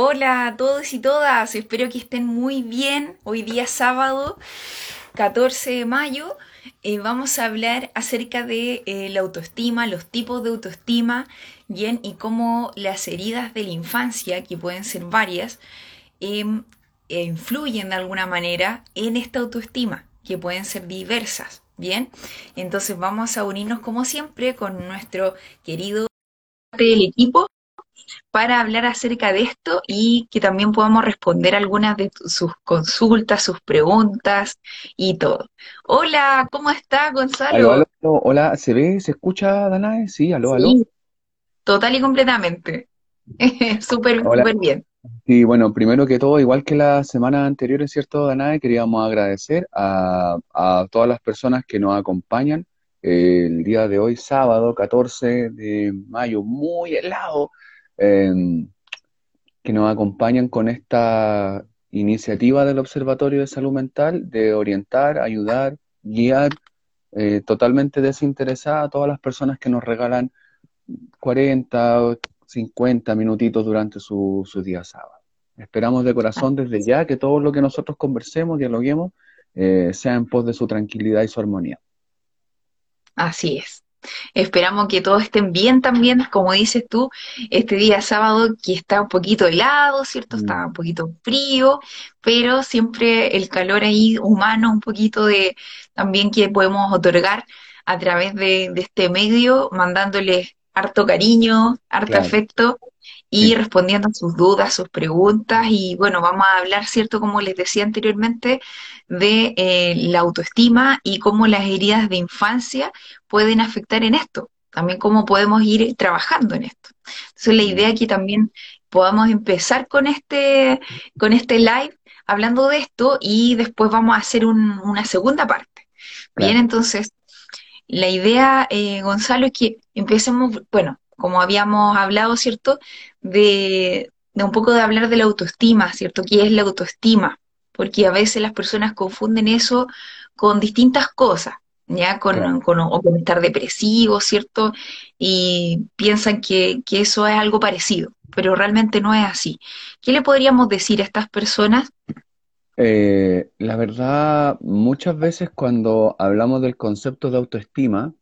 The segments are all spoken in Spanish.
Hola a todos y todas, espero que estén muy bien. Hoy día sábado 14 de mayo eh, vamos a hablar acerca de eh, la autoestima, los tipos de autoestima, bien, y cómo las heridas de la infancia, que pueden ser varias, em, e influyen de alguna manera en esta autoestima, que pueden ser diversas, bien. Entonces vamos a unirnos como siempre con nuestro querido del equipo para hablar acerca de esto y que también podamos responder algunas de sus consultas, sus preguntas y todo. Hola, ¿cómo está Gonzalo? Hola, ¿se ve, se escucha, Danae? Sí, aló, aló. Sí, total y completamente. Súper, súper bien. Y bueno, primero que todo, igual que la semana anterior, es cierto, Danae, queríamos agradecer a, a todas las personas que nos acompañan el día de hoy, sábado 14 de mayo, muy helado, Em, que nos acompañan con esta iniciativa del Observatorio de Salud Mental de orientar, ayudar, guiar eh, totalmente desinteresada a todas las personas que nos regalan 40 o 50 minutitos durante su, su día sábado. Esperamos de corazón desde ya que todo lo que nosotros conversemos, dialoguemos, eh, sea en pos de su tranquilidad y su armonía. Así es. Esperamos que todos estén bien también, como dices tú, este día sábado que está un poquito helado, ¿cierto? Está mm. un poquito frío, pero siempre el calor ahí humano, un poquito de también que podemos otorgar a través de, este medio, mandándoles harto cariño, harto afecto y respondiendo a sus dudas, sus preguntas. Y bueno, vamos a hablar, ¿cierto? Como les decía anteriormente, de eh, la autoestima y cómo las heridas de infancia pueden afectar en esto. También cómo podemos ir trabajando en esto. Entonces, la idea que también podamos empezar con este, con este live hablando de esto y después vamos a hacer una segunda parte. Bien, entonces, la idea, eh, Gonzalo, es que empecemos, bueno, como habíamos hablado, ¿cierto? De, un poco de hablar de la autoestima, ¿cierto? ¿Qué es la autoestima? Porque a veces las personas confunden eso con distintas cosas, ¿ya? Con, con, o con estar depresivo, ¿cierto? Y piensan que, que eso es algo parecido, pero realmente no es así. ¿Qué le podríamos decir a estas personas? Eh, la verdad, muchas veces cuando hablamos del concepto de autoestima,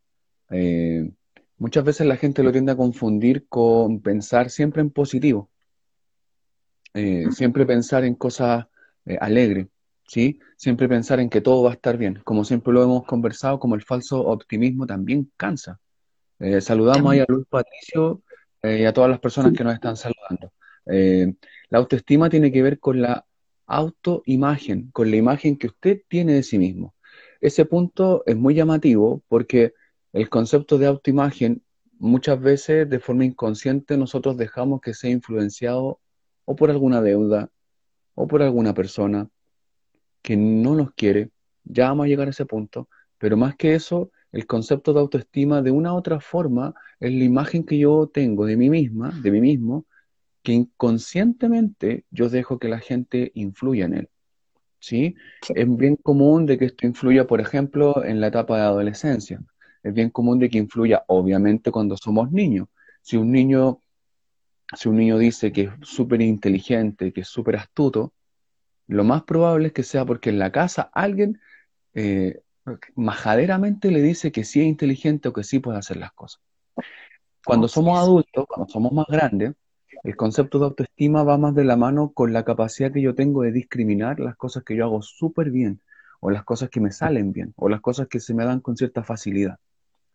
eh, Muchas veces la gente lo tiende a confundir con pensar siempre en positivo, eh, siempre pensar en cosas eh, alegres, ¿sí? Siempre pensar en que todo va a estar bien. Como siempre lo hemos conversado, como el falso optimismo también cansa. Eh, saludamos ahí a Luis Patricio y a todas las personas que nos están saludando. la autoestima tiene que ver con la autoimagen, con la imagen que usted tiene de sí mismo. Ese punto es muy llamativo porque el concepto de autoimagen, muchas veces de forma inconsciente nosotros dejamos que sea influenciado o por alguna deuda o por alguna persona que no nos quiere. Ya vamos a llegar a ese punto, pero más que eso, el concepto de autoestima de una u otra forma es la imagen que yo tengo de mí misma, de mí mismo, que inconscientemente yo dejo que la gente influya en él. ¿sí? Es bien común de que esto influya, por ejemplo, en la etapa de adolescencia es bien común de que influya, obviamente, cuando somos niños. Si un niño, si un niño dice que es súper inteligente, que es súper astuto, lo más probable es que sea porque en la casa alguien eh, majaderamente le dice que sí es inteligente o que sí puede hacer las cosas. Cuando somos adultos, cuando somos más grandes, el concepto de autoestima va más de la mano con la capacidad que yo tengo de discriminar las cosas que yo hago súper bien, o las cosas que me salen bien, o las cosas que se me dan con cierta facilidad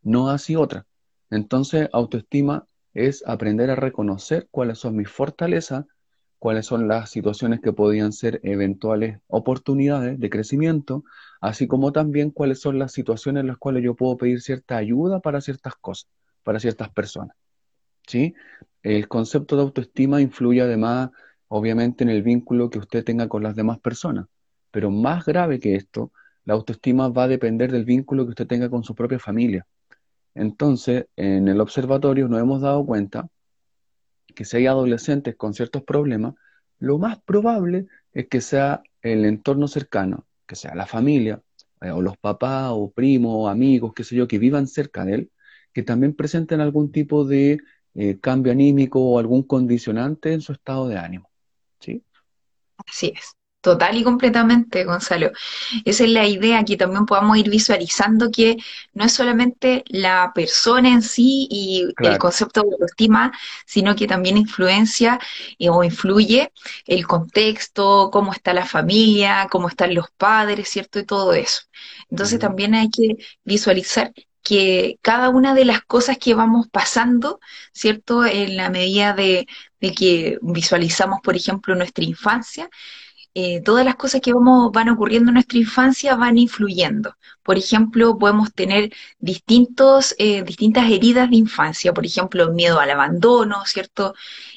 no así otra. Entonces, autoestima es aprender a reconocer cuáles son mis fortalezas, cuáles son las situaciones que podían ser eventuales oportunidades de crecimiento, así como también cuáles son las situaciones en las cuales yo puedo pedir cierta ayuda para ciertas cosas, para ciertas personas. ¿Sí? El concepto de autoestima influye además, obviamente, en el vínculo que usted tenga con las demás personas. Pero más grave que esto, la autoestima va a depender del vínculo que usted tenga con su propia familia. Entonces, en el observatorio nos hemos dado cuenta que si hay adolescentes con ciertos problemas, lo más probable es que sea el entorno cercano, que sea la familia, eh, o los papás, o primos, o amigos, qué sé yo, que vivan cerca de él, que también presenten algún tipo de eh, cambio anímico o algún condicionante en su estado de ánimo. ¿sí? Así es. Total y completamente, Gonzalo. Esa es la idea, que también podamos ir visualizando que no es solamente la persona en sí y el concepto de autoestima, sino que también influencia eh, o influye el contexto, cómo está la familia, cómo están los padres, ¿cierto? Y todo eso. Entonces también hay que visualizar que cada una de las cosas que vamos pasando, ¿cierto? En la medida de, de que visualizamos, por ejemplo, nuestra infancia, eh, todas las cosas que vamos, van ocurriendo en nuestra infancia van influyendo. Por ejemplo, podemos tener distintos, eh, distintas heridas de infancia, por ejemplo, miedo al abandono, ¿cierto?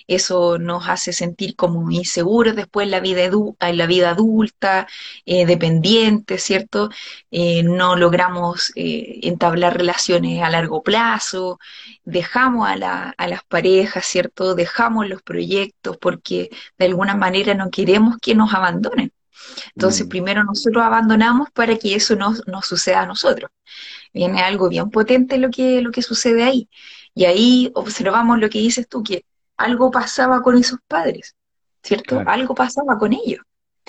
Eso nos hace sentir como inseguros después en la vida, edu- en la vida adulta, eh, dependientes, ¿cierto? Eh, no logramos eh, entablar relaciones a largo plazo, dejamos a la- a las parejas, ¿cierto? Dejamos los proyectos porque de alguna manera no queremos que nos abandonen. Entonces, mm, primero nosotros abandonamos para que eso no nos suceda a nosotros. Viene algo bien potente lo que, lo que sucede ahí. Y ahí observamos lo que dices tú, que algo pasaba con esos padres, ¿cierto? claro. Algo pasaba con ellos,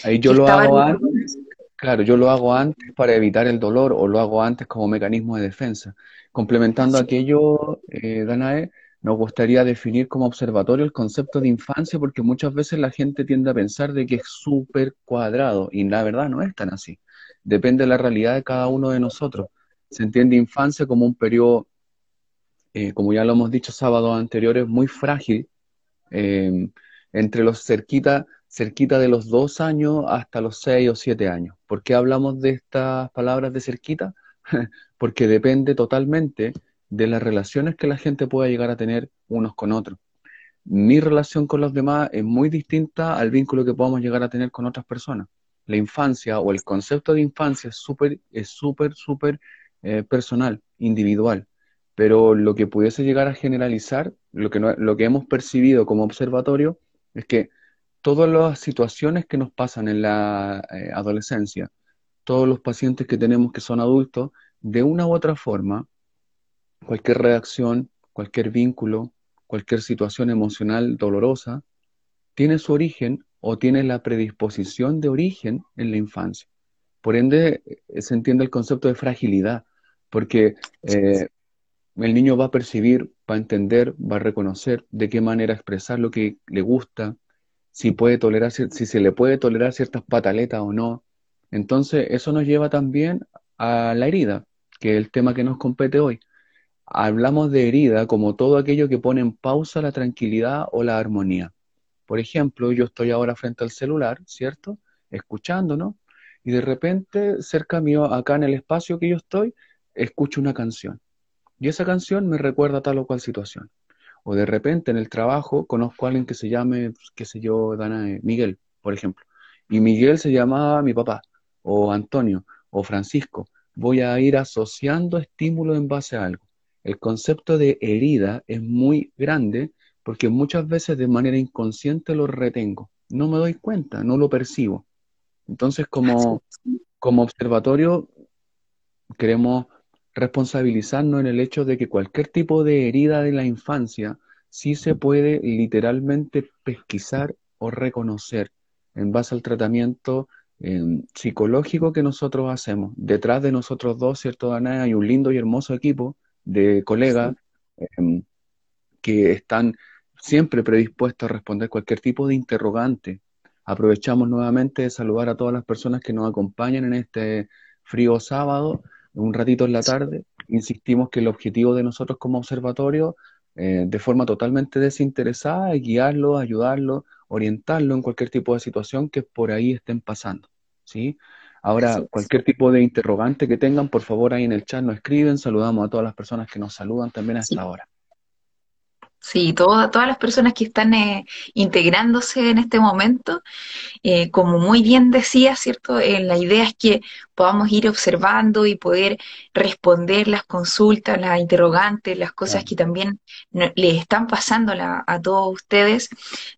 Ahí yo lo hago antes, claro, yo lo hago antes para evitar el dolor o lo hago antes como mecanismo de defensa. Complementando aquello, eh, Danae, nos gustaría definir como observatorio el concepto de infancia porque muchas veces la gente tiende a pensar de que es súper cuadrado y la verdad no es tan así. Depende de la realidad de cada uno de nosotros. Se entiende infancia como un periodo, eh, como ya lo hemos dicho sábados anteriores, muy frágil eh, entre los cerquita, cerquita de los dos años hasta los seis o siete años. ¿Por qué hablamos de estas palabras de cerquita? Porque depende totalmente de las relaciones que la gente pueda llegar a tener unos con otros. Mi relación con los demás es muy distinta al vínculo que podamos llegar a tener con otras personas. La infancia o el concepto de infancia es súper, es súper, súper eh, personal, individual. Pero lo que pudiese llegar a generalizar, lo que, no- lo que hemos percibido como observatorio, es que todas las situaciones que nos pasan en la eh, adolescencia, todos los pacientes que tenemos que son adultos, de una u otra forma, cualquier reacción, cualquier vínculo, cualquier situación emocional dolorosa, tiene su origen o tiene la predisposición de origen en la infancia. Por ende, eh, se entiende el concepto de fragilidad, porque eh, el niño va a percibir, va a entender, va a reconocer de qué manera expresar lo que le gusta, si puede tolerar, si se le puede tolerar ciertas pataletas o no. Entonces, eso nos lleva también a la herida, que es el tema que nos compete hoy. Hablamos de herida como todo aquello que pone en pausa la tranquilidad o la armonía. Por ejemplo, yo estoy ahora frente al celular, ¿cierto? Escuchándonos, y de repente, cerca mío, acá en el espacio que yo estoy, escucho una canción. Y esa canción me recuerda tal o cual situación. O de repente en el trabajo conozco a alguien que se llame, pues, qué sé yo, Dana, eh, Miguel, por ejemplo. Y Miguel se llamaba mi papá, o Antonio, o Francisco. Voy a ir asociando estímulos en base a algo. El concepto de herida es muy grande porque muchas veces de manera inconsciente lo retengo. No me doy cuenta, no lo percibo. Entonces, como, como observatorio, queremos responsabilizarnos en el hecho de que cualquier tipo de herida de la infancia sí se puede literalmente pesquisar o reconocer en base al tratamiento eh, psicológico que nosotros hacemos. Detrás de nosotros dos, ¿cierto, Dana? Hay un lindo y hermoso equipo de colegas sí, eh, que están siempre predispuestos a responder cualquier tipo de interrogante. Aprovechamos nuevamente de saludar a todas las personas que nos acompañan en este frío sábado, un ratito en la tarde. Insistimos que el objetivo de nosotros como observatorio, eh, de forma totalmente desinteresada, es guiarlo, ayudarlo, orientarlo en cualquier tipo de situación que por ahí estén pasando. ¿sí? Ahora, cualquier tipo de interrogante que tengan, por favor, ahí en el chat nos escriben. Saludamos a todas las personas que nos saludan también a Sí. esta hora. Sí, toda- todas las personas que están eh, integrándose en este momento, eh, como muy bien decía, ¿cierto? Eh, la idea es que podamos ir observando y poder responder las consultas, las interrogantes, las cosas que también no- les están pasando a, la- a todos ustedes,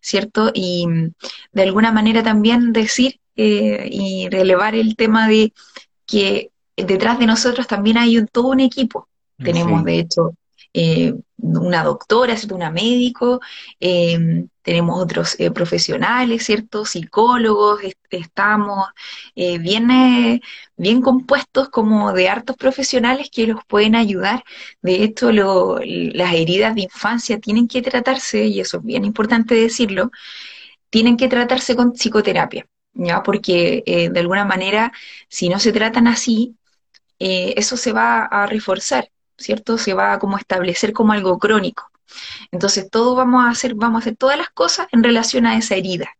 ¿cierto? Y mm, de alguna manera también decir eh, y relevar el tema de que detrás de nosotros también hay un, todo un equipo. Tenemos, Sí, de hecho, eh, una doctora, ¿cierto? una médico, eh, tenemos otros eh, profesionales, ¿cierto? Psicólogos, estamos eh, bien, bien compuestos como de hartos profesionales que los pueden ayudar. De hecho, las heridas de infancia tienen que tratarse, y eso es bien importante decirlo, tienen que tratarse con psicoterapia, ¿ya? Porque de alguna manera, si no se tratan así, eso se va a reforzar, ¿cierto? Se va a como establecer como algo crónico. Entonces, todo vamos a hacer, vamos a hacer todas las cosas en relación a esa herida,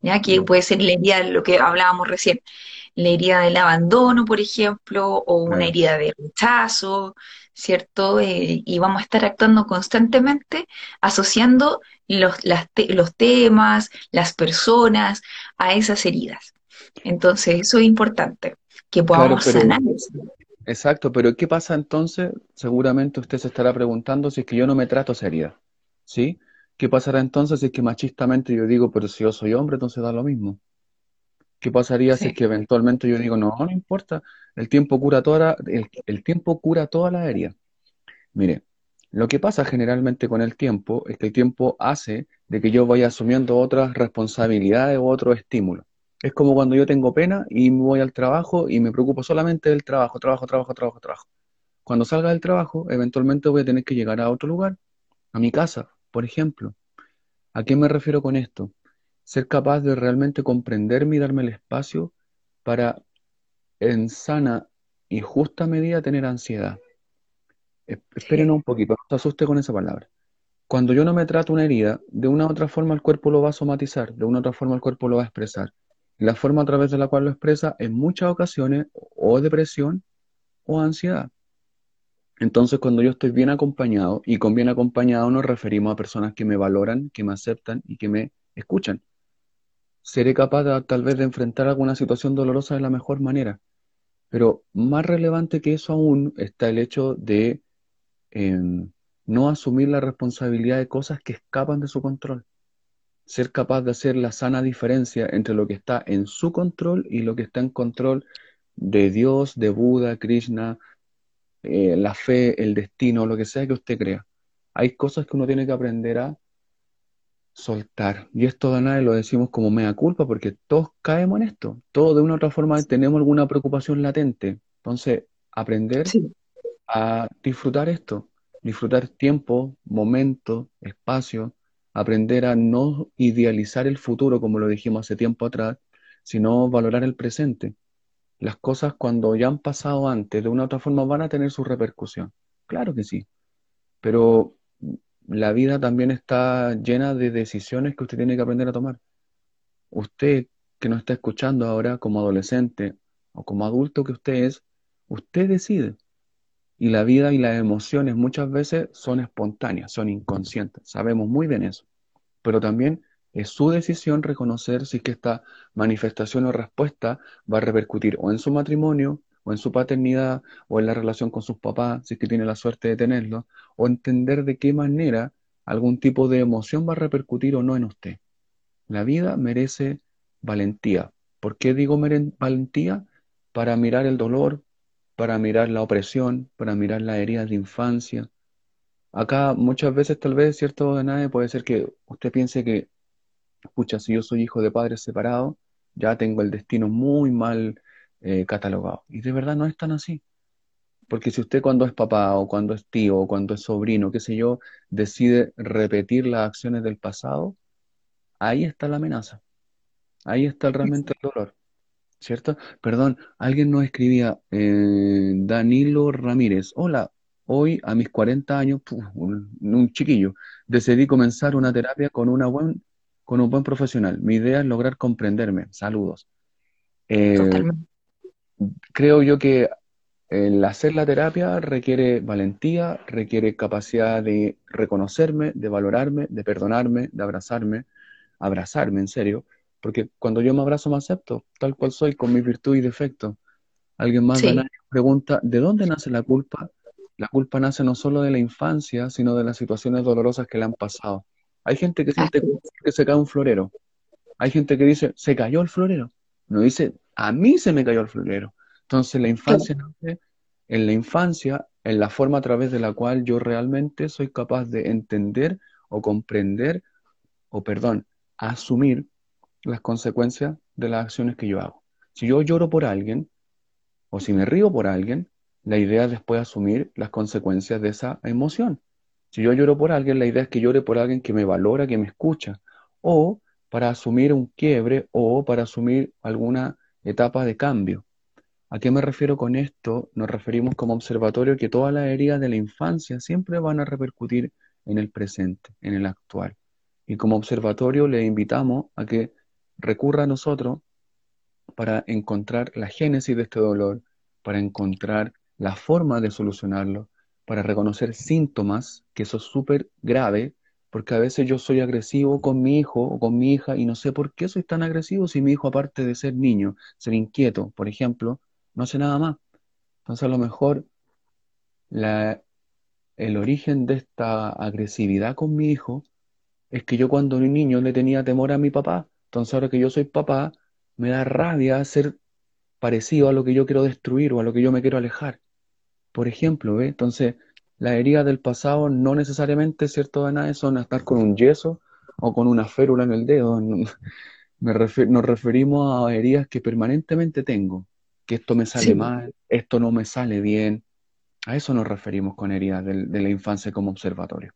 ¿ya? Que puede ser la herida de lo que hablábamos recién, la herida del abandono, por ejemplo, o una herida de rechazo, ¿cierto? Eh, y vamos a estar actuando constantemente asociando los, los temas, las personas a esas heridas. Entonces, eso es importante, que podamos sanar Exacto, pero ¿qué pasa entonces? Seguramente usted se estará preguntando si es que yo no me trato seria, ¿sí? ¿Qué pasará entonces si es que machistamente yo digo, pero si yo soy hombre, entonces da lo mismo? ¿Qué pasaría si es que eventualmente yo digo, no, no importa, el tiempo cura toda el, el tiempo cura toda la herida? Mire, lo que pasa generalmente con el tiempo es que el tiempo hace de que yo vaya asumiendo otras responsabilidades o otros estímulos. Es como cuando yo tengo pena y me voy al trabajo y me preocupo solamente del trabajo, trabajo, trabajo, trabajo, trabajo. Cuando salga del trabajo, eventualmente voy a tener que llegar a otro lugar, a mi casa, por ejemplo. ¿A qué me refiero con esto? Ser capaz de realmente comprenderme y darme el espacio para, en sana y justa medida, tener ansiedad. Esperen un poquito, no se asuste con esa palabra. Cuando yo no me trato una herida, de una u otra forma el cuerpo lo va a somatizar, de una u otra forma el cuerpo lo va a expresar la forma a través de la cual lo expresa en muchas ocasiones o depresión o ansiedad. Entonces, cuando yo estoy bien acompañado, y con bien acompañado nos referimos a personas que me valoran, que me aceptan y que me escuchan, seré capaz tal vez de enfrentar alguna situación dolorosa de la mejor manera. Pero más relevante que eso aún está el hecho de em, no asumir la responsabilidad de cosas que escapan de su control ser capaz de hacer la sana diferencia entre lo que está en su control y lo que está en control de Dios, de Buda, Krishna, eh, la fe, el destino, lo que sea que usted crea. Hay cosas que uno tiene que aprender a soltar. Y esto de nadie lo decimos como mea culpa porque todos caemos en esto. Todos de una u otra forma tenemos alguna preocupación latente. Entonces, aprender a disfrutar esto, disfrutar tiempo, momento, espacio, aprender a no idealizar el futuro, como lo dijimos hace tiempo atrás, sino valorar el presente. Las cosas cuando ya han pasado antes, de una u otra forma, van a tener su repercusión. Claro que sí, pero la vida también está llena de decisiones que usted tiene que aprender a tomar. Usted que nos está escuchando ahora como adolescente o como adulto que usted es, usted decide. Y la vida y las emociones muchas veces son espontáneas, son inconscientes. Sabemos muy bien eso. Pero también es su decisión reconocer si es que esta manifestación o respuesta va a repercutir o en su matrimonio, o en su paternidad, o en la relación con sus papás, si es que tiene la suerte de tenerlo, o entender de qué manera algún tipo de emoción va a repercutir o no en usted. La vida merece valentía. ¿Por qué digo valentía? Para mirar el dolor, para mirar la opresión, para mirar la herida de infancia. Acá muchas veces tal vez, cierto, de nadie puede ser que usted piense que, escucha, si yo soy hijo de padres separados, ya tengo el destino muy mal eh, catalogado. Y de verdad no es tan así. Porque si usted cuando es papá o cuando es tío o cuando es sobrino, qué sé yo, decide repetir las acciones del pasado, ahí está la amenaza. Ahí está realmente el dolor. ¿Cierto? Perdón, alguien nos escribía, eh, Danilo Ramírez, hola, hoy a mis 40 años, un, chiquillo, decidí comenzar una terapia con, una buen, con un buen profesional. Mi idea es lograr comprenderme. Saludos. Eh, creo yo que el hacer la terapia requiere valentía, requiere capacidad de reconocerme, de valorarme, de perdonarme, de abrazarme, abrazarme en serio, porque cuando yo me abrazo me acepto, tal cual soy, con mis virtudes y defectos. Alguien más pregunta, ¿de dónde nace la culpa? La culpa nace no solo de la infancia, sino de las situaciones dolorosas que le han pasado. Hay gente que siente que se cae un florero. Hay gente que dice, se cayó el florero. No dice, a mí se me cayó el florero. Entonces la infancia nace en la infancia, en la forma a través de la cual yo realmente soy capaz de entender o comprender o perdón, asumir las consecuencias de las acciones que yo hago. Si yo lloro por alguien, o si me río por alguien, la idea es después asumir las consecuencias de esa emoción. Si yo lloro por alguien, la idea es que llore por alguien que me valora, que me escucha, o para asumir un quiebre o para asumir alguna etapa de cambio. ¿A qué me refiero con esto? Nos referimos como observatorio que todas las heridas de la infancia siempre van a repercutir en el presente, en el actual. Y como observatorio le invitamos a que recurra a nosotros para encontrar la génesis de este dolor, para encontrar la forma de solucionarlo, para reconocer síntomas, que eso es súper grave, porque a veces yo soy agresivo con mi hijo o con mi hija y no sé por qué soy tan agresivo si mi hijo, aparte de ser niño, ser inquieto, por ejemplo, no hace nada más. Entonces a lo mejor la, el origen de esta agresividad con mi hijo es que yo cuando era niño le tenía temor a mi papá. Entonces ahora que yo soy papá, me da rabia ser parecido a lo que yo quiero destruir o a lo que yo me quiero alejar. Por ejemplo, ¿ve? Entonces, las heridas del pasado no necesariamente, ¿cierto, Danae? Son estar con un yeso o con una férula en el dedo. nos referimos a heridas que permanentemente tengo, que esto me sale mal, esto no me sale bien. A eso nos referimos con heridas de, de la infancia como observatorio.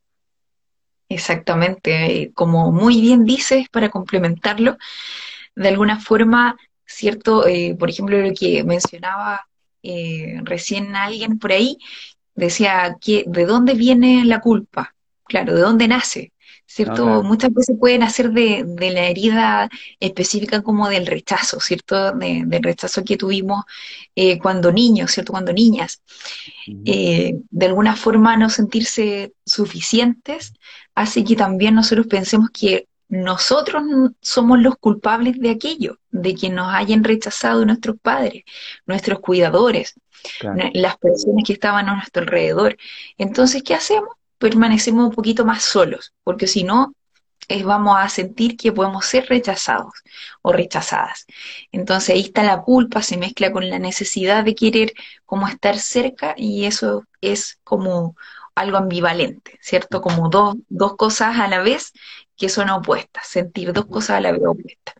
Exactamente, como muy bien dices, para complementarlo, de alguna forma, cierto, eh, por ejemplo, lo que mencionaba eh, recién alguien por ahí, decía que de dónde viene la culpa, claro, de dónde nace, ¿cierto? Muchas veces pueden nacer de, la herida específica como del rechazo, ¿cierto? del rechazo que tuvimos eh, cuando niños, ¿cierto? Cuando niñas. de alguna forma no sentirse suficientes hace que también nosotros pensemos que nosotros somos los culpables de aquello, de que nos hayan rechazado nuestros padres, nuestros cuidadores, las personas que estaban a nuestro alrededor. Entonces, ¿qué hacemos? Permanecemos un poquito más solos, porque si no, vamos a sentir que podemos ser rechazados o rechazadas. Entonces ahí está la culpa, se mezcla con la necesidad de querer como estar cerca y eso es como algo ambivalente, ¿cierto? Como dos, dos cosas a la vez que son opuestas, sentir dos cosas a la vez opuestas.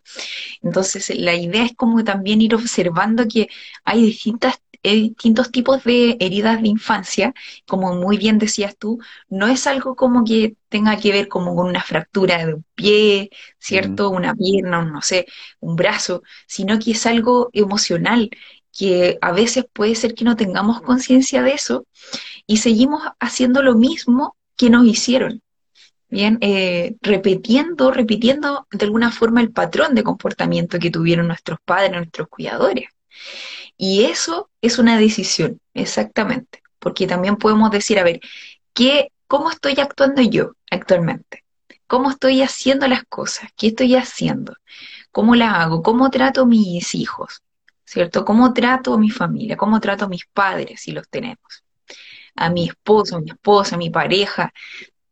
Entonces, la idea es como también ir observando que hay distintas distintos tipos de heridas de infancia, como muy bien decías tú, no es algo como que tenga que ver como con una fractura de un pie, ¿cierto? Una pierna, no sé, un brazo, sino que es algo emocional, que a veces puede ser que no tengamos conciencia de eso y seguimos haciendo lo mismo que nos hicieron. Bien, eh, repitiendo, repitiendo de alguna forma el patrón de comportamiento que tuvieron nuestros padres, nuestros cuidadores. Y eso es una decisión, exactamente, porque también podemos decir, a ver, ¿qué, ¿cómo estoy actuando yo actualmente? ¿Cómo estoy haciendo las cosas? ¿Qué estoy haciendo? ¿Cómo las hago? ¿Cómo trato a mis hijos? ¿Cierto? ¿Cómo trato a mi familia? ¿Cómo trato a mis padres si los tenemos? A mi esposo, a mi esposa, a mi pareja,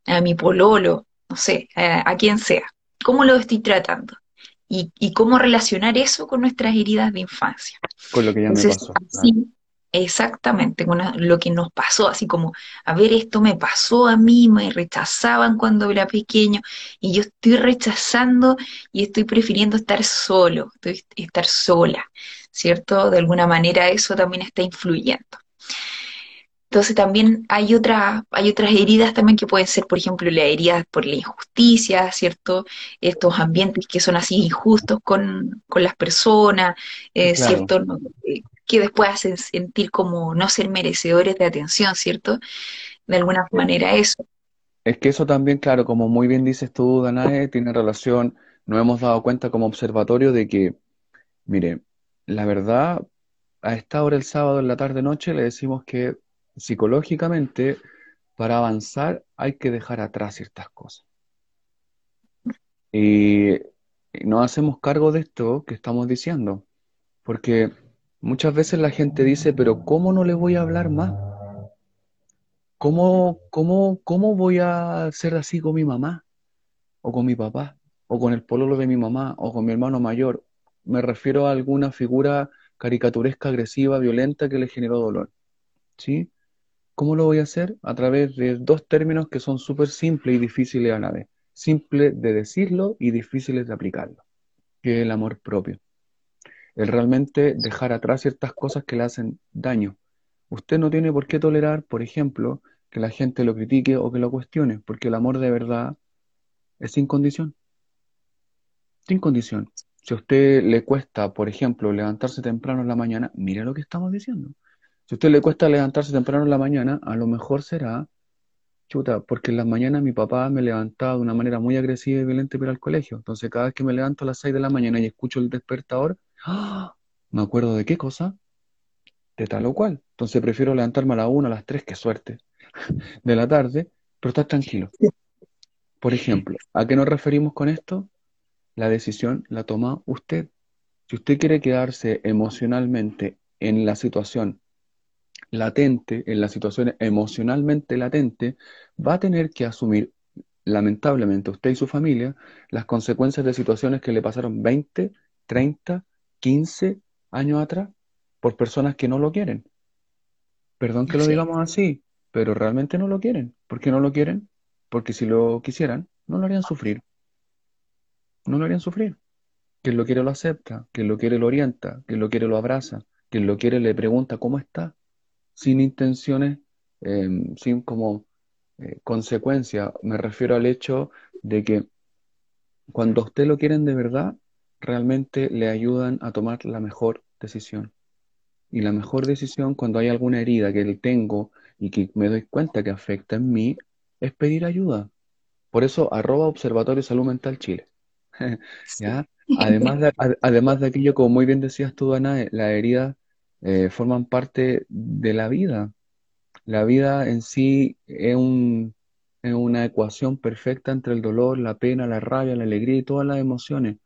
a mi pololo, no sé, a, quien sea. ¿Cómo lo estoy tratando? Y, cómo relacionar eso con nuestras heridas de infancia. Con lo que ya me pasó. Sí, exactamente, con lo que nos pasó, así como, a ver, esto me pasó a mí, me rechazaban cuando era pequeño, y yo estoy rechazando y estoy prefiriendo estar solo, estar sola, ¿cierto? De alguna manera eso también está influyendo. Entonces también hay, otra, hay otras heridas también que pueden ser, por ejemplo, las heridas por la injusticia, ¿cierto? Estos ambientes que son así injustos con, las personas, eh, ¿cierto? Eh, que después hacen sentir como no ser merecedores de atención, ¿cierto? De alguna manera eso. Es que eso también, claro, como muy bien dices tú, Danae, tiene relación, nos hemos dado cuenta como observatorio de que, mire, la verdad, a esta hora el sábado en la tarde-noche le decimos que psicológicamente, para avanzar hay que dejar atrás ciertas cosas. Y no hacemos cargo de esto que estamos diciendo, porque muchas veces la gente dice, pero ¿cómo no le voy a hablar más? ¿Cómo, cómo, cómo voy a ser así con mi mamá? ¿O con mi papá? ¿O con el pololo de mi mamá? ¿O con mi hermano mayor? Me refiero a alguna figura caricaturesca, agresiva, violenta que le generó dolor. ¿Sí? ¿Cómo lo voy a hacer? A través de dos términos que son súper simples y difíciles a la vez. simple de decirlo y difíciles de aplicarlo, que es el amor propio. El realmente dejar atrás ciertas cosas que le hacen daño. Usted no tiene por qué tolerar, por ejemplo, que la gente lo critique o que lo cuestione, porque el amor de verdad es sin condición. Sin condición. Si a usted le cuesta, por ejemplo, levantarse temprano en la mañana, mire lo que estamos diciendo. Si a usted le cuesta levantarse temprano en la mañana, a lo mejor será, chuta, porque en las mañanas mi papá me levantaba de una manera muy agresiva y violenta para ir al colegio. Entonces, cada vez que me levanto a las 6 de la mañana y escucho el despertador, ¡ah! me acuerdo de qué cosa, de tal o cual. Entonces, prefiero levantarme a las 1, a las 3, qué suerte, de la tarde, pero estar tranquilo. Por ejemplo, ¿a qué nos referimos con esto? La decisión la toma usted. Si usted quiere quedarse emocionalmente en la situación latente, en la situación emocionalmente latente, va a tener que asumir, lamentablemente, usted y su familia, las consecuencias de situaciones que le pasaron 20, 30, 15 años atrás por personas que no lo quieren. Perdón que lo digamos así, pero realmente no lo quieren. ¿Por qué no lo quieren? Porque si lo quisieran, no lo harían sufrir no lo harían sufrir. Quien lo quiere lo acepta, quien lo quiere lo orienta, quien lo quiere lo abraza, quien lo quiere le pregunta cómo está, sin intenciones, em, sin como eh, consecuencia. Me refiero al hecho de que cuando usted lo quieren de verdad, realmente le ayudan a tomar la mejor decisión. Y la mejor decisión cuando hay alguna herida que tengo y que me doy cuenta que afecta en mí, es pedir ayuda. Por eso, arroba Observatorio Salud Mental Chile. ¿Ya? Además de, además de aquello, como muy bien decías tú, Ana, eh, las heridas eh, forman parte de la vida. La vida en sí es, un, es una ecuación perfecta entre el dolor, la pena, la rabia, la alegría y todas las emociones.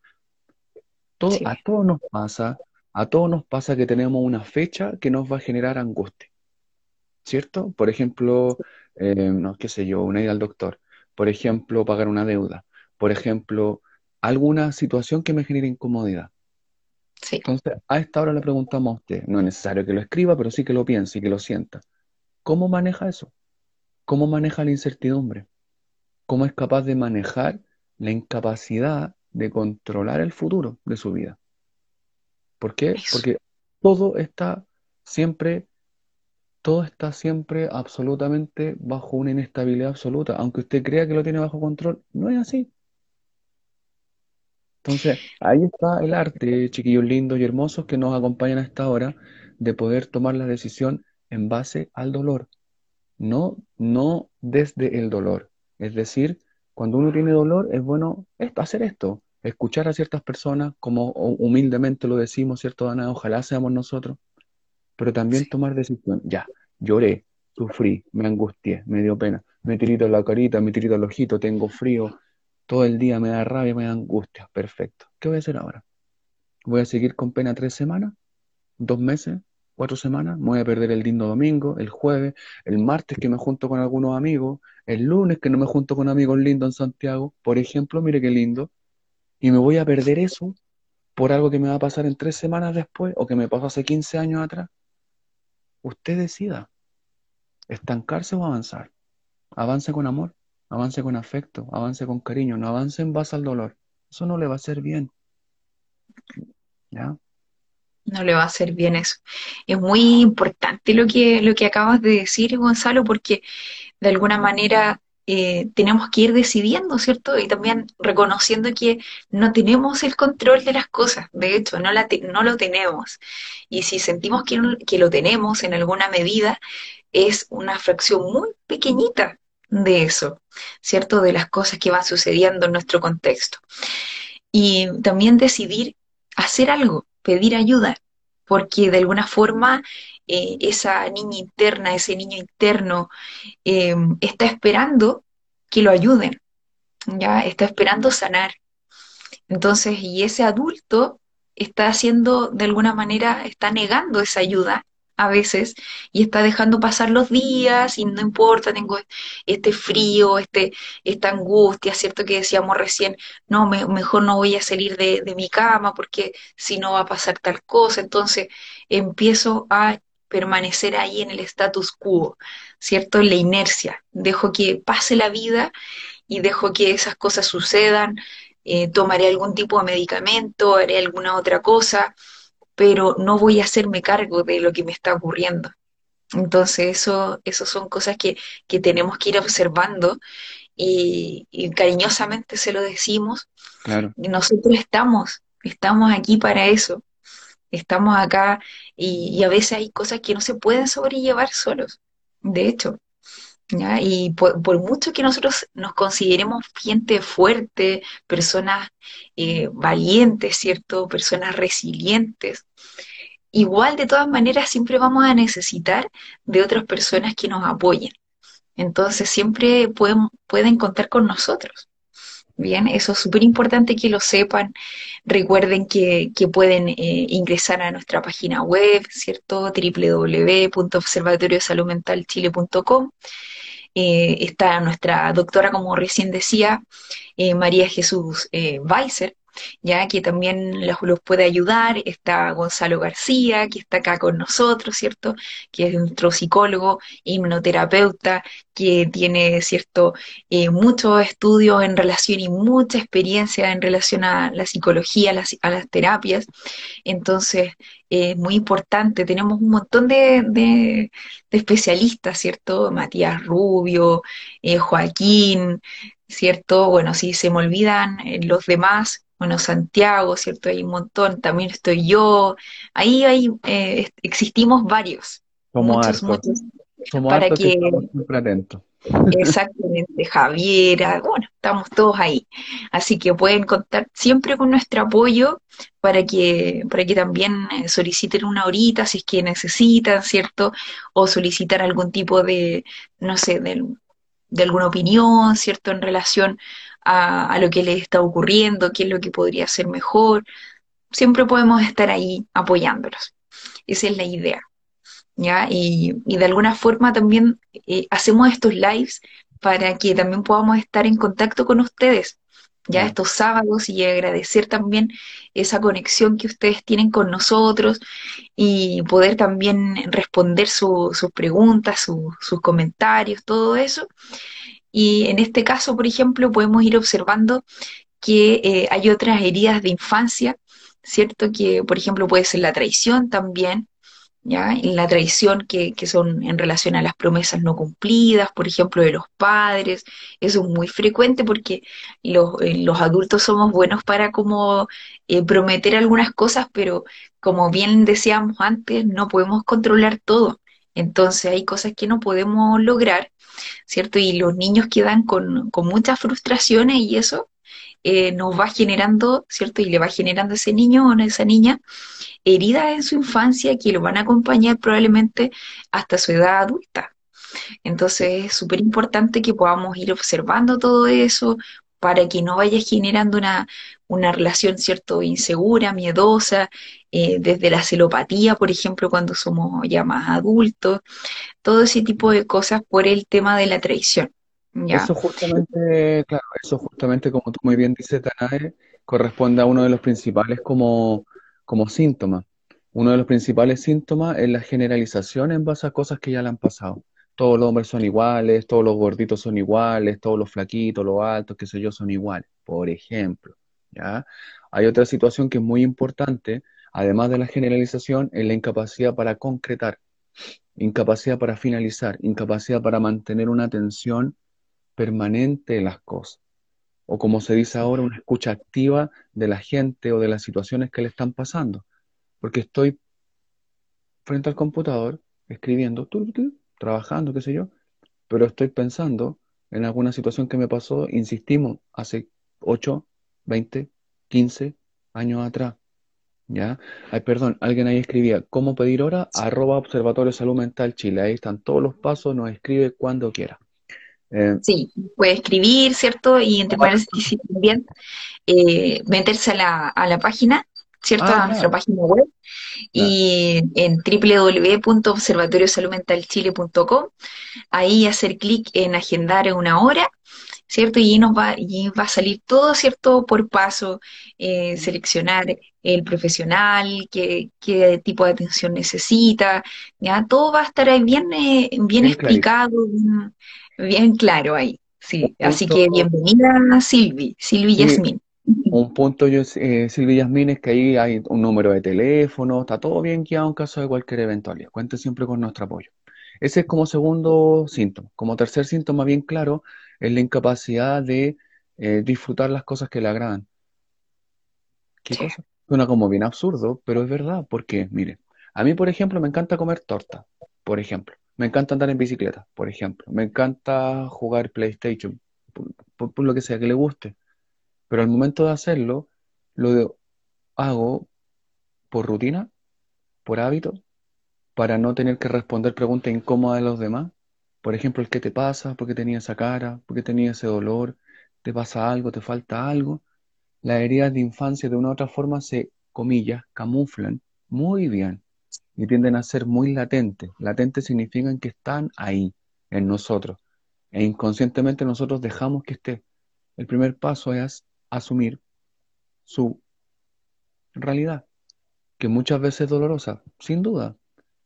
Todo, A todos nos pasa, a todos nos pasa que tenemos una fecha que nos va a generar angustia. ¿Cierto? Por ejemplo, eh, no, qué sé yo, una ida al doctor. Por ejemplo, pagar una deuda. Por ejemplo, alguna situación que me genere incomodidad. Sí. Entonces, a esta hora le preguntamos a usted, no es necesario que lo escriba, pero sí que lo piense y que lo sienta. ¿Cómo maneja eso? ¿Cómo maneja la incertidumbre? ¿Cómo es capaz de manejar la incapacidad de controlar el futuro de su vida? ¿Por qué? Porque todo está siempre, todo está siempre absolutamente bajo una inestabilidad absoluta. Aunque usted crea que lo tiene bajo control, no es así. Entonces, ahí está el arte, chiquillos lindos y hermosos que nos acompañan a esta hora, de poder tomar la decisión en base al dolor, no, no desde el dolor. Es decir, cuando uno tiene dolor, es bueno esto, hacer esto, escuchar a ciertas personas, como humildemente lo decimos, ¿cierto, Ana? Ojalá seamos nosotros, pero también tomar decisión. Ya, lloré, sufrí, me angustié, me dio pena, me tirito la carita, me tirito el ojito, tengo frío, todo el día me da rabia, me da angustia. Perfecto. ¿Qué voy a hacer ahora? ¿Voy a seguir con pena tres semanas? ¿Dos meses? ¿Cuatro semanas? ¿Me voy a perder el lindo domingo, el jueves, el martes que me junto con algunos amigos, el lunes que no me junto con amigos lindos en Santiago? Por ejemplo, mire qué lindo. Y me voy a perder eso por algo que me va a pasar en tres semanas después o que me pasó hace 15 años atrás. Usted decida estancarse o avanzar. Avance con amor avance con afecto, avance con cariño, no avance en base al dolor. Eso no le va a hacer bien. No le va a hacer bien eso. Es muy importante lo que, lo que acabas de decir, Gonzalo, porque de alguna manera eh, tenemos que ir decidiendo, ¿cierto? Y también reconociendo que no tenemos el control de las cosas, de hecho, no, la no lo tenemos. Y si sentimos que, que lo tenemos en alguna medida, es una fracción muy pequeñita de eso, ¿cierto? De las cosas que van sucediendo en nuestro contexto. Y también decidir hacer algo, pedir ayuda, porque de alguna forma eh, esa niña interna, ese niño interno, em, está esperando que lo ayuden, ¿ya? Está esperando sanar. Entonces, y ese adulto está haciendo, de alguna manera, está negando esa ayuda a veces y está dejando pasar los días y no importa, tengo este frío, este, esta angustia, ¿cierto? Que decíamos recién, no, mejor no voy a salir de, mi cama porque si no va a pasar tal cosa, entonces empiezo a permanecer ahí en el status quo, ¿cierto? La inercia, dejo que pase la vida y dejo que esas cosas sucedan, eh, tomaré algún tipo de medicamento, haré alguna otra cosa, pero no voy a hacerme cargo de lo que me está ocurriendo. Entonces, eso, eso son cosas que, que tenemos que ir observando y, y cariñosamente se lo decimos. Claro, nosotros estamos, estamos aquí para eso. Estamos acá y, y a veces hay cosas que no se pueden sobrellevar solos. De hecho, Y por, mucho que nosotros nos consideremos gente fuerte, personas eh, valientes, ¿cierto? Personas resilientes, igual de todas maneras siempre vamos a necesitar de otras personas que nos apoyen. Entonces siempre pueden, pueden contar con nosotros. Bien, eso es súper importante que lo sepan. Recuerden que, pueden eh, ingresar a nuestra página web, ¿cierto? www.observatoriosaludmentalchile.com está nuestra doctora, como recién decía, eh, María Jesús eh, Weiser, ya que también los, los puede ayudar. Está Gonzalo García, que está acá con nosotros, ¿cierto? Que es nuestro psicólogo, hipnoterapeuta, que tiene, ¿cierto? Eh, muchos estudios en relación y mucha experiencia en relación a la psicología, a las, a las terapias. Entonces, es eh, muy importante. Tenemos un montón de, de, especialistas, ¿cierto? Matías Rubio, eh, Joaquín, ¿cierto? Bueno, si se me olvidan los demás, bueno, Santiago, ¿cierto? Hay un montón, también estoy yo. Ahí hay, eh, existimos varios, somos muchos, muchos, somos para hartos que. Exactamente, Javiera, bueno, estamos todos ahí. Así que pueden contar siempre con nuestro apoyo para que, para que también eh, soliciten una horita si es que necesitan, ¿cierto? O solicitar algún tipo de, no sé, de, de alguna opinión, ¿cierto? En relación a, a lo que les está ocurriendo, qué es lo que podría ser mejor. Siempre podemos estar ahí apoyándolos. Esa es la idea. ¿ya? Y, y de alguna forma también eh, hacemos estos lives para que también podamos estar en contacto con ustedes, ya Claro. estos sábados y agradecer también esa conexión que ustedes tienen con nosotros y poder también responder su- sus preguntas, su- sus comentarios, todo eso. Y en este caso, por ejemplo, podemos ir observando que eh, hay otras heridas de infancia, ¿cierto? Que, por ejemplo, puede ser la traición también ¿ya? La traición que, que son en relación a las promesas no cumplidas, por ejemplo, de los padres, eso es muy frecuente porque los, eh, los adultos somos buenos para como eh, prometer algunas cosas, pero como bien decíamos antes, no podemos controlar todo. Entonces hay cosas que no podemos lograr, ¿cierto? Y los niños quedan con, con muchas frustraciones y eso eh, nos va generando, ¿cierto? Y le va generando a ese niño o a esa niña heridas en su infancia que lo van a acompañar probablemente hasta su edad adulta. Entonces es súper importante que podamos ir observando todo eso para que no vaya generando una, una relación, ¿cierto?, insegura, miedosa, eh, desde la celopatía, por ejemplo, cuando somos ya más adultos, todo ese tipo de cosas por el tema de la traición. Eso justamente, claro, eso justamente como tú muy bien dices, Danae, corresponde a uno de los principales como, como síntomas. Uno de los principales síntomas es la generalización en base a cosas que ya le han pasado. Todos los hombres son iguales, todos los gorditos son iguales, todos los flaquitos, los altos, qué sé yo, son iguales, por ejemplo, ¿ya? Hay otra situación que es muy importante, además de la generalización, es la incapacidad para concretar, incapacidad para finalizar, incapacidad para mantener una atención permanente de las cosas, o como se dice ahora, una escucha activa de la gente o de las situaciones que le están pasando, porque estoy frente al computador, escribiendo, trabajando, qué sé yo, pero estoy pensando en alguna situación que me pasó, insistimos, hace 8, 20, 15 años atrás, ¿ya? Ay, perdón, alguien ahí escribía, ¿cómo pedir hora? Arroba Observatorio Salud Mental Chile, ahí están todos los pasos, nos escribe cuando quiera. Eh, Sí, puede escribir, ¿cierto? Y entre paréntesis también eh, meterse a la, a la página, ¿cierto? ah, A nuestra claro, página web y en www.observatoriosaludmentalchile.com, ahí hacer clic en agendar una hora, ¿cierto? Y nos va, y va a salir todo, ¿cierto? Por paso, eh, seleccionar el profesional, qué, qué tipo de atención necesita, ¿ya? Todo va a estar ahí bien, eh, bien explicado, bien, bien claro ahí. sí. Así que bienvenida Silvi, Silvi Yasmin. Un punto, yo, eh, Silvi Yasmin, es que ahí hay un número de teléfono, está todo bien guiado en caso de cualquier eventualidad. Cuente siempre con nuestro apoyo. Ese es como segundo síntoma. Como tercer síntoma bien claro es la incapacidad de eh, disfrutar las cosas que le agradan. ¿Qué cosa? Suena como bien absurdo, pero es verdad, porque, mire, a mí, por ejemplo, me encanta comer torta, por ejemplo. Me encanta andar en bicicleta, por ejemplo. Me encanta jugar PlayStation, por, lo que sea que le guste. Pero al momento de hacerlo, lo hago por rutina, por hábito, para no tener que responder preguntas incómodas de los demás. Por ejemplo, el qué te pasa, por qué tenía esa cara, por qué tenía ese dolor, te pasa algo, te falta algo. Las heridas de infancia de una u otra forma se, comillas, camuflan muy bien y tienden a ser muy latentes. Latentes significan que están ahí, en nosotros. E inconscientemente nosotros dejamos que esté. El primer paso es asumir su realidad, que muchas veces es dolorosa, sin duda,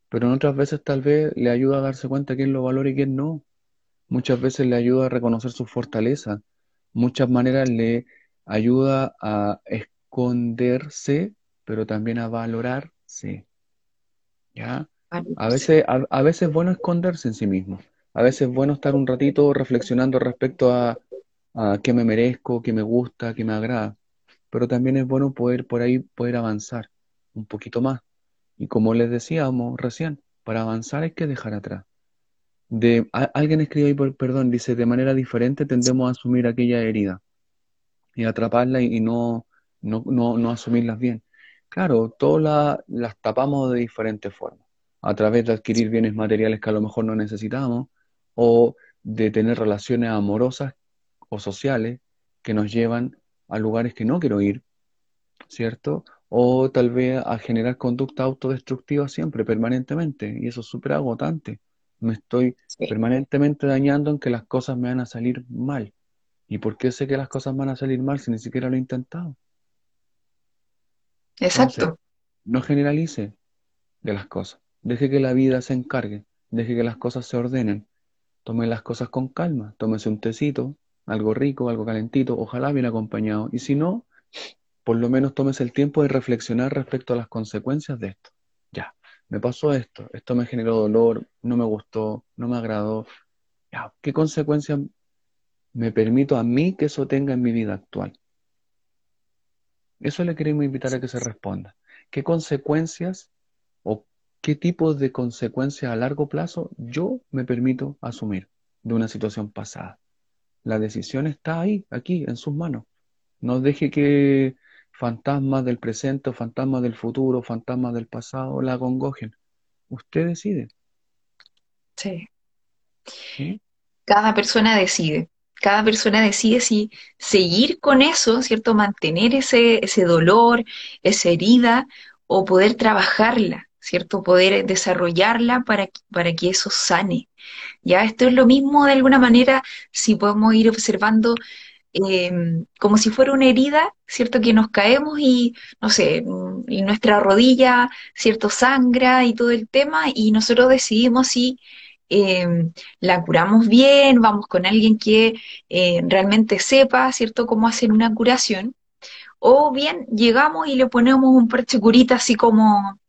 pero en otras veces tal vez le ayuda a darse cuenta quién lo valora y quién no. Muchas veces le ayuda a reconocer su fortaleza. Muchas maneras le ayuda a esconderse, pero también a valorarse. ¿Ya? A veces, a, veces es bueno esconderse en sí mismo. A veces es bueno estar un ratito reflexionando respecto a, a qué me merezco, qué me gusta, qué me agrada. Pero también es bueno poder por ahí poder avanzar un poquito más. Y como les decíamos recién, para avanzar hay que dejar atrás. De, alguien escribió ahí, por, perdón, dice, de manera diferente tendemos a asumir aquella herida y atraparla y, no, no, no, asumirlas bien. Claro, todas las tapamos de diferentes formas, a través de adquirir bienes materiales que a lo mejor no necesitamos o de tener relaciones amorosas o sociales que nos llevan a lugares que no quiero ir, ¿cierto? O tal vez a generar conducta autodestructiva siempre, permanentemente, y eso es súper agotante. Me estoy permanentemente dañando en que las cosas me van a salir mal. ¿Y por qué sé que las cosas van a salir mal si ni siquiera lo he intentado? Exacto. no generalice de las cosas. Deje que la vida se encargue. Deje que las cosas se ordenen. Tome las cosas con calma. Tómese un tecito, algo rico, algo calentito, ojalá bien acompañado. Y si no, por lo menos tomes el tiempo de reflexionar respecto a las consecuencias de esto. Ya, me pasó esto, esto me generó dolor, no me gustó, no me agradó. Ya, ¿qué consecuencias me permito a mí que eso tenga en mi vida actual? Eso le queremos invitar a que se responda. ¿Qué consecuencias o qué tipo de consecuencias a largo plazo yo me permito asumir de una situación pasada? La decisión está ahí, aquí, en sus manos. No deje que fantasmas del presente, fantasmas del futuro, fantasmas del pasado, la congojen. Usted decide. Sí. Cada persona decide. Cada persona decide si seguir con eso, ¿cierto? Mantener ese, ese dolor, esa herida, o poder trabajarla, ¿cierto? Poder desarrollarla para, para que eso sane. Ya, esto es lo mismo de alguna manera si podemos ir observando Em, como si fuera una herida, ¿cierto? Que nos caemos y, no sé, y nuestra rodilla, ¿cierto? Sangra y todo el tema, y nosotros decidimos si em, la curamos bien, vamos con alguien que eh, realmente sepa, ¿cierto?, cómo hacer una curación, o bien llegamos y le ponemos un parche curita así como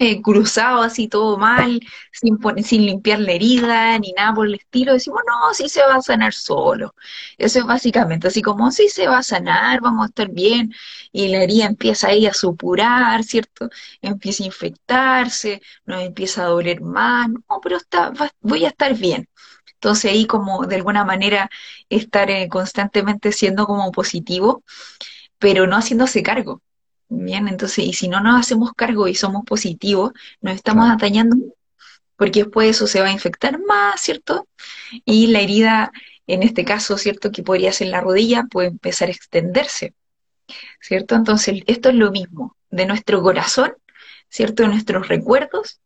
eh, cruzado así todo mal, sin, sin limpiar la herida ni nada por el estilo, decimos, no, sí se va a sanar solo. Eso es básicamente así como, sí se va a sanar, vamos a estar bien, y la herida empieza ahí a supurar, ¿cierto? Empieza a infectarse, nos empieza a doler más, no, pero está, voy a estar bien. Entonces ahí como de alguna manera estar eh, constantemente siendo como positivo, pero no haciéndose cargo. Bien, entonces, y si no nos hacemos cargo y somos positivos, nos estamos atañando porque después eso se va a infectar más, ¿cierto? Y la herida, en este caso, ¿cierto? Que podría ser la rodilla, puede empezar a extenderse, ¿cierto? Entonces, esto es lo mismo, de nuestro corazón, ¿cierto? De nuestros recuerdos.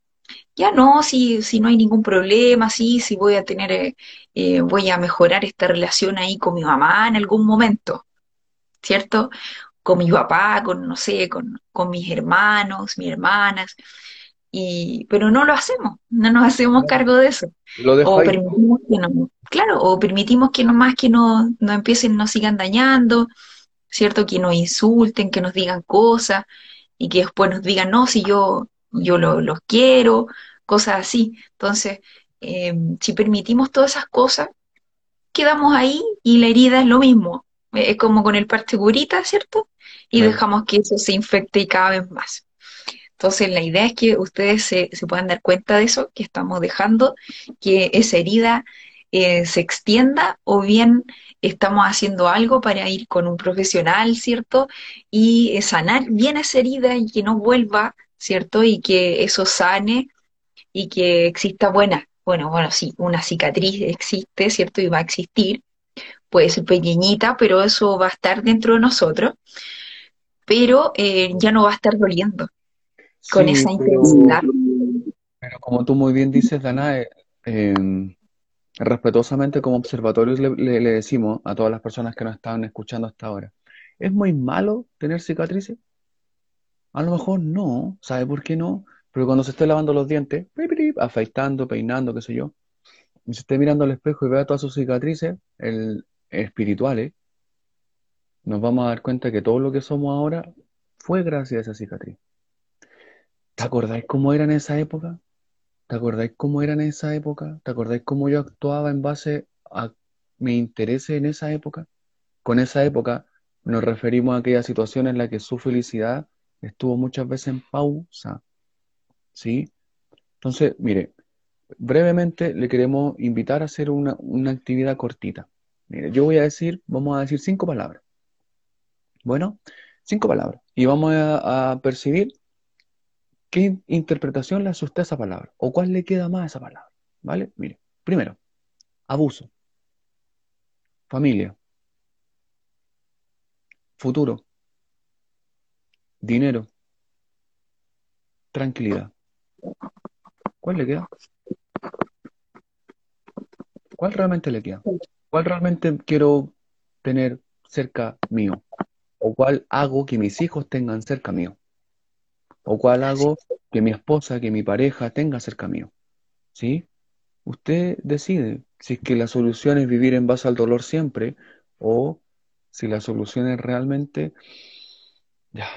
Ya no, si, si no hay ningún problema, sí, si voy a tener, eh, eh, voy a mejorar esta relación ahí con mi mamá en algún momento, ¿cierto? Con mi papá, con, no sé, con, mis hermanos, mis hermanas. y, pero no lo hacemos, no nos hacemos cargo de eso. Lo dejo O ahí. permitimos que no, claro, o permitimos que nomás que no, no empiecen, nos sigan dañando, ¿cierto? Que nos insulten, que nos digan cosas y que después nos digan, no, si yo, yo lo- los quiero, cosas así. Entonces, eh, si permitimos todas esas cosas, quedamos ahí y la herida es lo mismo. Es como con el parche curita, ¿cierto? Y Claro. dejamos que eso se infecte y cada vez más. Entonces, la idea es que ustedes se, se puedan dar cuenta de eso, que estamos dejando que esa herida eh, se extienda o bien estamos haciendo algo para ir con un profesional, ¿cierto? Y eh, sanar bien esa herida y que no vuelva, ¿cierto? Y que eso sane y que exista buena. Bueno, bueno, sí, una cicatriz existe, ¿cierto? Y va a existir. Puede ser pequeñita, pero eso va a estar dentro de nosotros, pero eh, ya no va a estar doliendo con Sí, esa intensidad. pero como tú muy bien dices, Dana, eh, eh, respetuosamente como observatorios le, le- le decimos a todas las personas que nos estaban escuchando hasta ahora, ¿es muy malo tener cicatrices? A lo mejor no, ¿sabe por qué no? Pero cuando se esté lavando los dientes, afeitando, peinando, qué sé yo, y se esté mirando al espejo y vea todas sus cicatrices el, espirituales, nos vamos a dar cuenta que todo lo que somos ahora fue gracias a esa cicatriz. ¿Te acordáis cómo era en esa época? ¿Te acordáis cómo era en esa época? ¿Te acordáis cómo yo actuaba en base a mi interés en esa época? Con esa época nos referimos a aquella situación en la que su felicidad estuvo muchas veces en pausa, ¿sí? Entonces, mire, brevemente le queremos invitar a hacer una, una actividad cortita. Mire, yo voy a decir, vamos a decir cinco palabras. Bueno, cinco palabras. Y vamos a, percibir qué interpretación le usted a esa palabra o cuál le queda más a esa palabra. ¿Vale? Mire, primero, abuso, familia, futuro, dinero, tranquilidad. ¿Cuál le queda? ¿Cuál realmente le queda? ¿Cuál realmente quiero tener cerca mío? ¿O cuál hago que mis hijos tengan cerca mío? ¿O cuál hago que mi esposa, que mi pareja tenga cerca mío? ¿Sí? Usted decide si es que la solución es vivir en base al dolor siempre o si la solución es realmente, ya,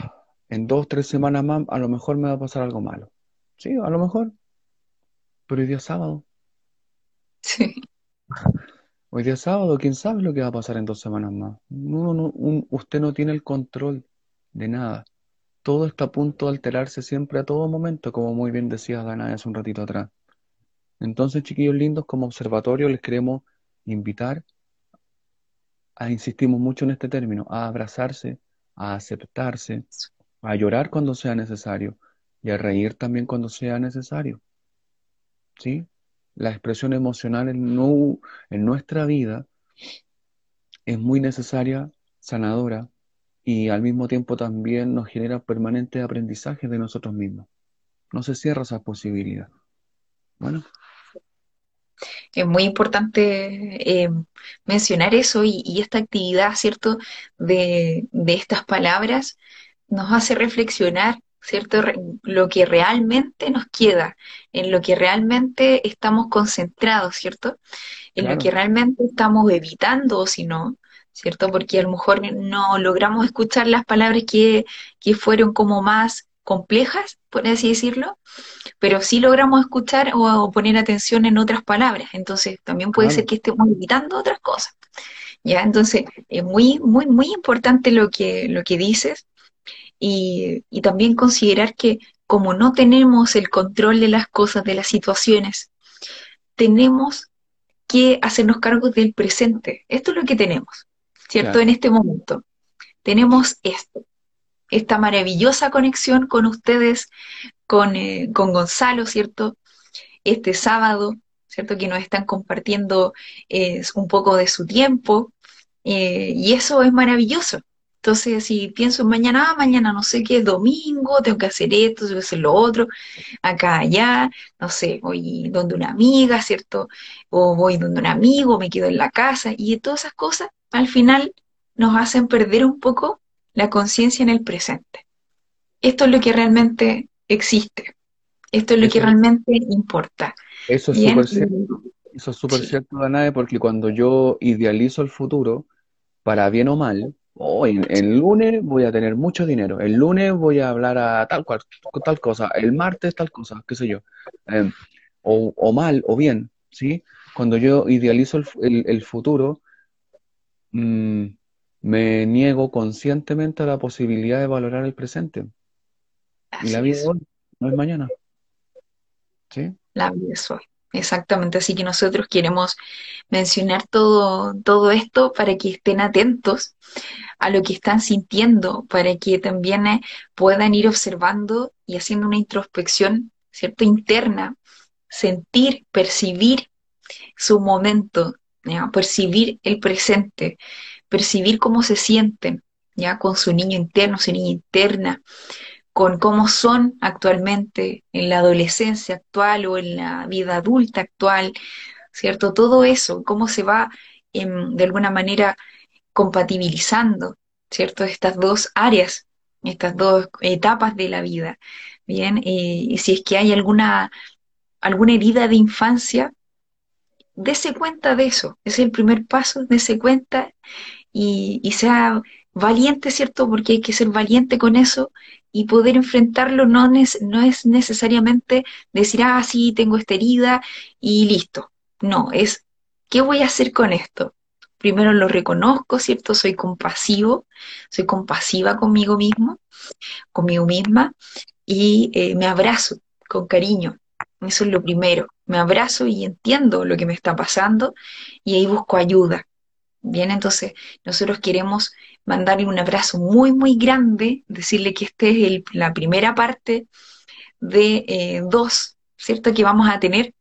en dos, tres semanas más, a lo mejor me va a pasar algo malo. Sí, a lo mejor, pero hoy día es sábado. Sí. Hoy día sábado, quién sabe lo que va a pasar en dos semanas más. No, no, usted no tiene el control de nada. Todo está a punto de alterarse siempre a todo momento, como muy bien decía Dana hace un ratito atrás. Entonces, chiquillos lindos, como observatorio les queremos invitar a, insistimos mucho en este término, a abrazarse, a aceptarse, a llorar cuando sea necesario y a reír también cuando sea necesario. ¿Sí? La expresión emocional en, nu- en nuestra vida es muy necesaria, sanadora y al mismo tiempo también nos genera permanente aprendizaje de nosotros mismos. No se cierra esa posibilidad. Bueno, Es muy importante eh, mencionar eso y, esta actividad, ¿cierto? De estas palabras nos hace reflexionar, ¿cierto? Lo que realmente nos queda, en lo que realmente estamos concentrados, ¿cierto? En lo que realmente estamos evitando, o si no, ¿cierto? Porque a lo mejor no logramos escuchar las palabras que, que fueron como más complejas, por así decirlo pero sí logramos escuchar o, o poner atención en otras palabras. Entonces, también puede ser que estemos evitando otras cosas. ¿Ya? Entonces, es muy, muy, muy importante lo que, lo que dices y, y también considerar que como no tenemos el control de las cosas, de las situaciones, tenemos que hacernos cargo del presente. Esto es lo que tenemos, ¿cierto? claro, En este momento. Tenemos esto, esta maravillosa conexión con ustedes, con, eh, con Gonzalo, ¿cierto? este sábado, ¿cierto? Que nos están compartiendo eh, un poco de su tiempo eh, y eso es maravilloso. Entonces, si pienso en mañana, ah, mañana no sé qué es domingo, tengo que hacer esto, tengo que hacer lo otro, acá, allá, no sé, voy donde una amiga, ¿cierto? O voy donde un amigo, me quedo en la casa y todas esas cosas al final nos hacen perder un poco la conciencia en el presente. Esto es lo que realmente existe. Esto es lo que realmente importa. Eso es súper cierto, eso es súper cierto, Danae, porque cuando yo idealizo el futuro, para bien o mal, hoy el lunes voy a tener mucho dinero, el lunes voy a hablar a tal cual, tal cosa, el martes tal cosa, qué sé yo, em, o, mal o bien, ¿sí? Cuando yo idealizo el, futuro, mm, me niego conscientemente a la posibilidad de valorar el presente. y la vida de hoy no es mañana. ¿Sí? La vida es hoy. Exactamente, así que nosotros queremos mencionar todo, todo esto para que estén atentos a lo que están sintiendo, para que también eh, puedan ir observando y haciendo una introspección, ¿cierto? Interna, sentir, percibir su momento, percibir el presente, percibir cómo se sienten, ya con su niño interno, su niña interna, con cómo son actualmente en la adolescencia actual o en la vida adulta actual, ¿cierto? Todo eso, cómo se va em, de alguna manera compatibilizando, ¿cierto? Estas dos áreas, estas dos etapas de la vida, ¿bien? Eh, y si es que hay alguna, alguna herida de infancia, dése cuenta de eso, es el primer paso, dése cuenta y, y sea valiente, ¿cierto? Porque hay que ser valiente con eso y poder enfrentarlo no, no es necesariamente decir, ah, sí, tengo esta herida y listo. No, es, ¿qué voy a hacer con esto? Primero lo reconozco, ¿cierto? Soy compasivo, soy compasiva conmigo mismo, conmigo misma, y eh, me abrazo con cariño. Eso es lo primero. Me abrazo y entiendo lo que me está pasando y ahí busco ayuda. Bien, entonces nosotros queremos mandarle un abrazo muy, muy grande, decirle que esta es la primera parte de eh, dos, ¿cierto? Que vamos a tener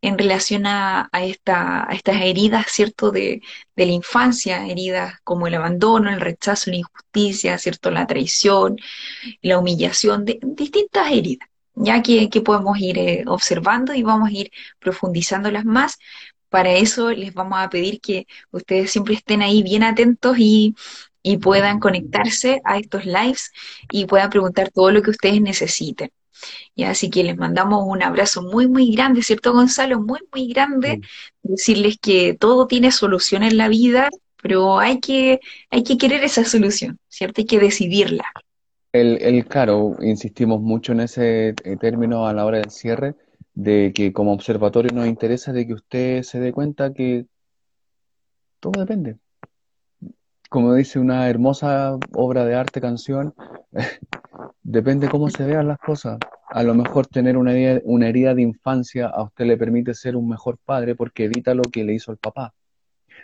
en relación a, esta, estas heridas, ¿cierto? De, la infancia, heridas como el abandono, el rechazo, la injusticia, ¿cierto? La traición, la humillación, de, distintas heridas, ya que, podemos ir eh, observando y vamos a ir profundizándolas más para eso les vamos a pedir que ustedes siempre estén ahí bien atentos y, puedan conectarse a estos lives y puedan preguntar todo lo que ustedes necesiten. Y así que les mandamos un abrazo muy, muy grande, ¿cierto, Gonzalo? Muy, muy grande. Decirles que todo tiene solución en la vida, pero hay que, hay que querer esa solución, ¿cierto? Hay que decidirla. El, el claro, insistimos mucho en ese eh, término a la hora del cierre, de que como observatorio nos interesa de que usted se dé cuenta que todo depende. Como dice una hermosa obra de arte, canción, depende cómo se vean las cosas. A lo mejor tener una herida, una herida de infancia a usted le permite ser un mejor padre porque evita lo que le hizo el papá.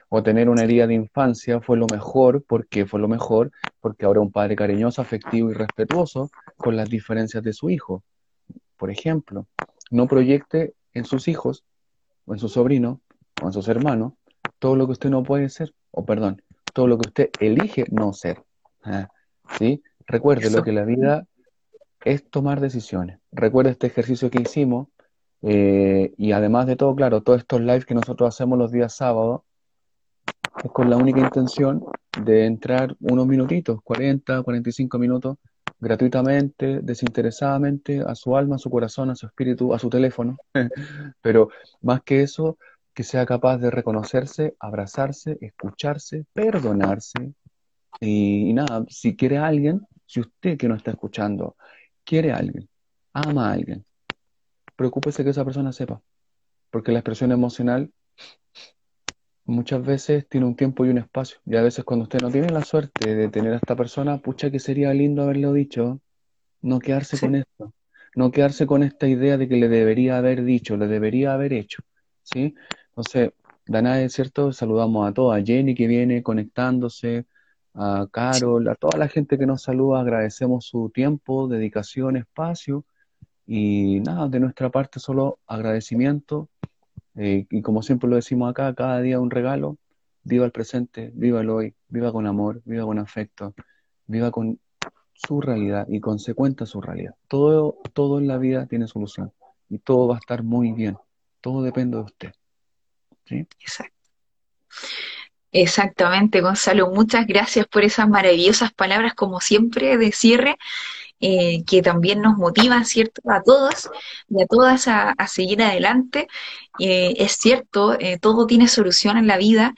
O tener una herida de infancia fue lo mejor porque fue lo mejor porque ahora un padre cariñoso, afectivo y respetuoso con las diferencias de su hijo. Por ejemplo, no proyecte en sus hijos, o en su sobrino, o en sus hermanos, todo lo que usted no puede ser, o perdón, todo lo que usted elige no ser. ¿ah? ¿Sí? Recuerde lo que la vida es tomar decisiones. Recuerde este ejercicio que hicimos, eh, y además de todo, claro, todos estos lives que nosotros hacemos los días sábados, es con la única intención de entrar unos minutitos, 40, 45 minutos, gratuitamente, desinteresadamente, a su alma, a su corazón, a su espíritu, a su teléfono. Pero más que eso, que sea capaz de reconocerse, abrazarse, escucharse, perdonarse. Y, nada, si quiere a alguien, si usted que no está escuchando quiere a alguien, ama a alguien, preocúpese que esa persona sepa. Porque la expresión emocional muchas veces tiene un tiempo y un espacio. Y a veces cuando usted no tiene la suerte de tener a esta persona, pucha que sería lindo haberlo dicho, no quedarse con esto, no quedarse con esta idea de que le debería haber dicho, le debería haber hecho, ¿sí? Entonces, Danae, ¿cierto? Saludamos a toda, a Jenny que viene conectándose, a Carol, a toda la gente que nos saluda, agradecemos su tiempo, dedicación, espacio, y nada, de nuestra parte solo agradecimiento eh, y como siempre lo decimos acá, cada día un regalo, viva el presente, viva el hoy, viva con amor, viva con afecto, viva con su realidad y consecuente su realidad. Todo, todo en la vida tiene solución y todo va a estar muy bien. Todo depende de usted. ¿Sí? Exacto. Exactamente, Gonzalo. Muchas gracias por esas maravillosas palabras, como siempre, de cierre. Eh, que también nos motivan, ¿cierto? A todos y a todas a, seguir adelante. Eh, es cierto, eh, todo tiene solución en la vida,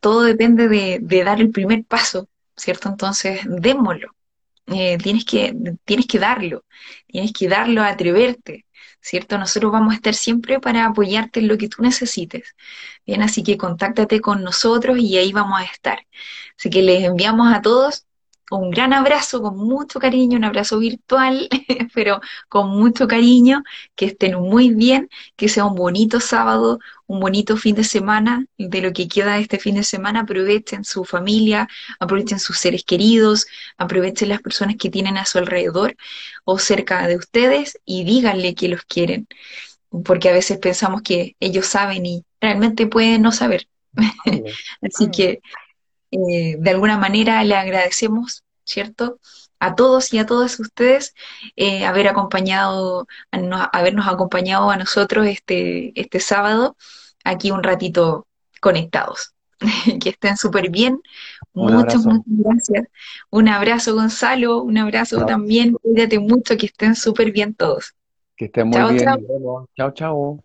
todo depende de, dar el primer paso, ¿cierto? Entonces, démoslo. tienes, que, tienes que darlo, tienes que darlo, atreverte, ¿cierto? Nosotros vamos a estar siempre para apoyarte en lo que tú necesites. Bien, así que contáctate con nosotros y ahí vamos a estar. Así que les enviamos a todos un gran abrazo con mucho cariño, un abrazo virtual, pero con mucho cariño, que estén muy bien, que sea un bonito sábado, un bonito fin de semana, de lo que queda de este fin de semana, aprovechen su familia, aprovechen sus seres queridos, aprovechen las personas que tienen a su alrededor o cerca de ustedes y díganle que los quieren, porque a veces pensamos que ellos saben y realmente pueden no saber. Así que eh, de alguna manera le agradecemos, ¿cierto? A todos y a todas ustedes eh, haber acompañado, habernos acompañado a nosotros este, este sábado, aquí un ratito conectados. que estén súper bien. muchas, muchas gracias. Un abrazo, Gonzalo. Un abrazo también. Cuídate mucho, que estén súper bien todos. Que estén muy bien. Chao, chao.